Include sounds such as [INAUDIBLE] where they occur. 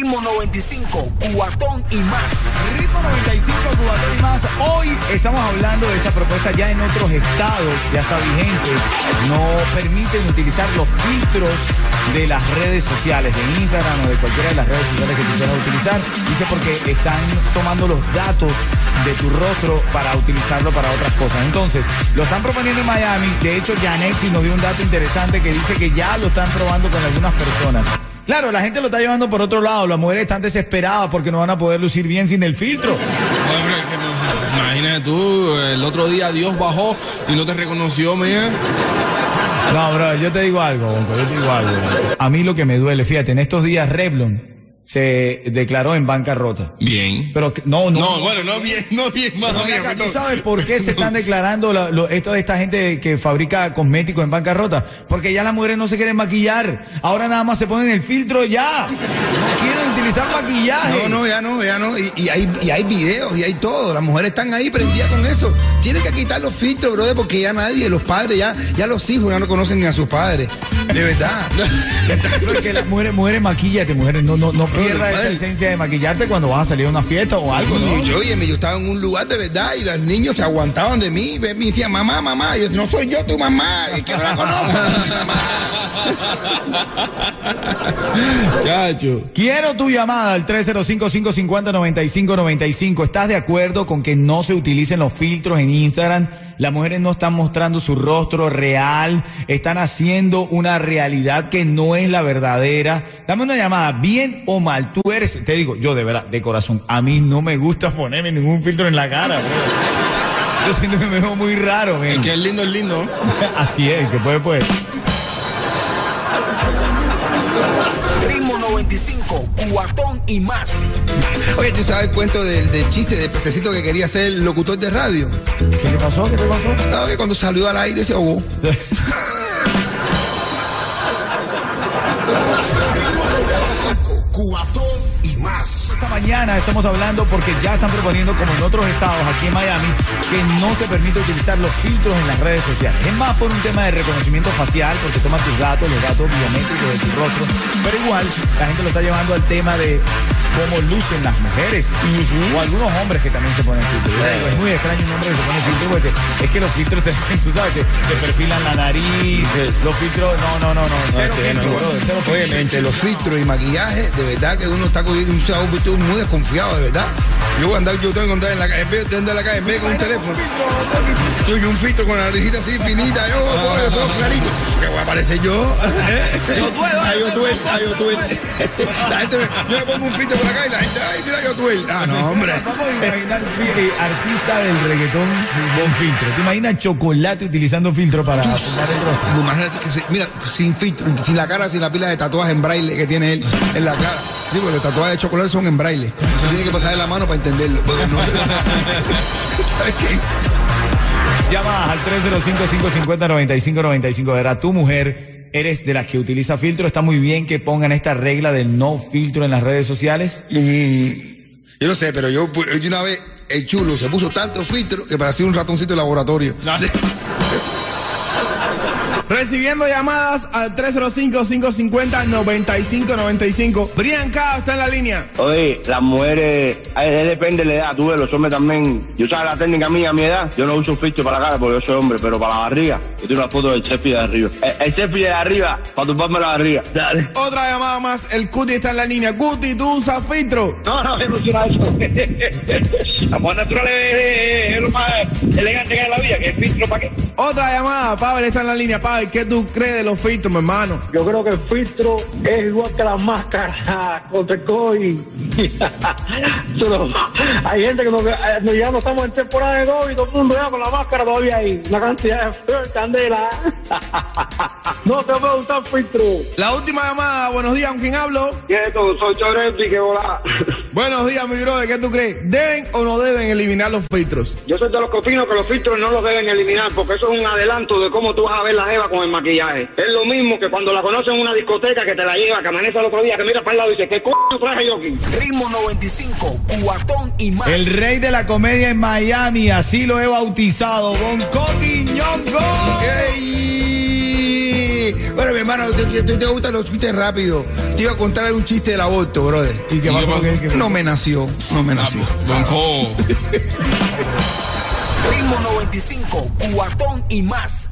Ritmo 95, cuatón y más. Ritmo 95, Cubatón y más. Hoy estamos hablando de esta propuesta ya en otros estados, ya está vigente. No permiten utilizar los filtros de las redes sociales, de Instagram o de cualquiera de las redes sociales que tú quieras utilizar. Dice porque están tomando los datos de tu rostro para utilizarlo para otras cosas. Entonces, lo están proponiendo en Miami. De hecho, Janexi nos dio un dato interesante que dice que ya lo están probando con algunas personas. Claro, la gente lo está llevando por otro lado. Las mujeres están desesperadas porque no van a poder lucir bien sin el filtro. Imagínate tú, el otro día Dios bajó y no te reconoció, mía. No, bro, yo te digo algo, yo te digo algo. A mí lo que me duele, fíjate, en estos días Revlon se declaró en bancarrota. Bien. Pero no, no. No, bueno, no bien, no bien, mano No, mía, ¿Tú sabes por qué se están [LAUGHS] declarando la- lo- esto de esta gente que fabrica cosméticos en bancarrota? Porque ya las mujeres no se quieren maquillar. Ahora nada más se ponen el filtro ya. No quieren utilizar maquillaje. No, no, ya no, ya no. Y, y hay, y hay videos y hay todo. Las mujeres están ahí prendidas con eso. Tienen que quitar los filtros, brother, porque ya nadie, los padres, ya, ya los hijos ya no conocen ni a sus padres. De verdad. Pero es que las mujeres, mujeres, maquillate, mujeres, no, no, no pierdas esa esencia de maquillarte cuando vas a salir a una fiesta o algo, ¿no? Yo, óyeme, yo estaba en un lugar de verdad y los niños se aguantaban de mí. Me decían, mamá, mamá. Y yo, no soy yo tu mamá, es que no la conozco. mamá. Chacho. Quiero tu llamada al 305-550-9595. ¿Estás de acuerdo con que no se utilicen los filtros en Instagram? Las mujeres no están mostrando su rostro real, están haciendo una realidad que no es la verdadera. Dame una llamada, bien o mal. Tú eres, te digo, yo de verdad, de corazón, a mí no me gusta ponerme ningún filtro en la cara. bro. Yo siento que me veo muy raro, men. El que es lindo es lindo. [LAUGHS] Así es, que puede, pues. Ritmo 95, cuatón y más. Oye, ¿tú sabes el cuento del, del chiste del pececito que quería ser locutor de radio? ¿Qué le pasó? ¿Qué te pasó? ¿Sabes que cuando salió al aire se ahogó? [LAUGHS] mañana estamos hablando porque ya están proponiendo, como en otros estados aquí en Miami, que no se permite utilizar los filtros en las redes sociales. Es más por un tema de reconocimiento facial, porque toma tus datos, los datos biométricos de tu rostro. Pero igual, la gente lo está llevando al tema de cómo lucen las mujeres o algunos hombres que también se ponen filtros. Es muy extraño un hombre que se pone filtro porque es que los filtros, te, [LAUGHS] tú sabes, te, te perfilan la nariz, los filtros, no, no, no, no, cero Este, filtro, no, brother, cero filtro. Oye, entre los filtros y maquillaje, de verdad que uno está cogiendo un chavo estoy muy desconfiado, de verdad. Yo voy a andar, yo tengo que andar en la calle, en la calle, en vez con un teléfono. Yo y un filtro con la naricita así finita, yo, todo, todo clarito. ¿Qué voy a aparecer yo? [LAUGHS] Yo tuel, ay, yo tuel, ay, yo tuel. [LAUGHS] La gente, me- yo le pongo un filtro por acá y la gente, ay, mira, yo tuel. Ah, no, hombre. Vamos a imaginar eh, artista del reggaetón con filtro. ¿Te imaginas chocolate utilizando filtro para el rostro? Imagínate que se- mira, sin filtro, sin la cara, sin la pila de tatuajes en braille que tiene él en la cara. Sí, porque los tatuajes de chocolate son en braille. Se tiene que pasar de la mano para entenderlo. Porque no [LAUGHS] ¿Sabes qué? Llama al 305-550-9595. Verá, tu mujer eres de las que utiliza filtro. Está muy bien que pongan esta regla del no filtro en las redes sociales. Mm, yo no sé, pero yo, yo una vez, el chulo se puso tanto filtro que parecía un ratoncito de laboratorio. [LAUGHS] Recibiendo llamadas al 305-550-9595. Brian Cao está en la línea. Oye, las mujeres, eh, depende de la edad, tú ves, los hombres también. Yo sabes la técnica mía a mi edad, yo no uso filtro para la cara porque yo soy hombre, pero para la barriga, yo tengo una foto del chefi de arriba. El, el de arriba, para tumbarme la barriga. Dale. Otra llamada más. El Cuti está en la línea. Cuti, ¿tú usas filtro? No, no, yo no uso eso. [LAUGHS] La mujer natural es, lo más elegante que hay en la vida, que el filtro para qué. Otra llamada. Pavel está en la línea. Pavel, ¿qué tú crees de los filtros, mi hermano? Yo creo que el filtro es igual que la máscara [LAUGHS] contra el COVID. [LAUGHS] Hay gente que no, eh, no- ya no estamos en temporada de COVID, todo el mundo ya con la máscara todavía hay una cantidad de candela. [LAUGHS] no te puedo usar filtro. La última llamada. Buenos días, ¿con quién hablo? Soy Chorepi, que hola. Buenos días, mi brother. ¿Qué tú crees? ¿Deben o no deben eliminar los filtros? Yo soy de los que opino que los filtros no los deben eliminar, porque eso es un adelanto de cómo tú vas a ver la jeva con el maquillaje. Es lo mismo que cuando la conocen en una discoteca que te la lleva, que amanece al otro día, que mira para el lado y dice, ¿qué coño traje yo aquí? Ritmo 95, cuatón y más. El rey de la comedia en Miami, así lo he bautizado, Bonco Quiñongo. Bueno, mi hermano, te, te- te gustan los chistes rápidos. Te iba a contar un chiste del aborto, brother. ¿Y qué ¿Y pasó? No me nació, no me Ah, nació. Bonco. Ritmo 95, cuatón y más.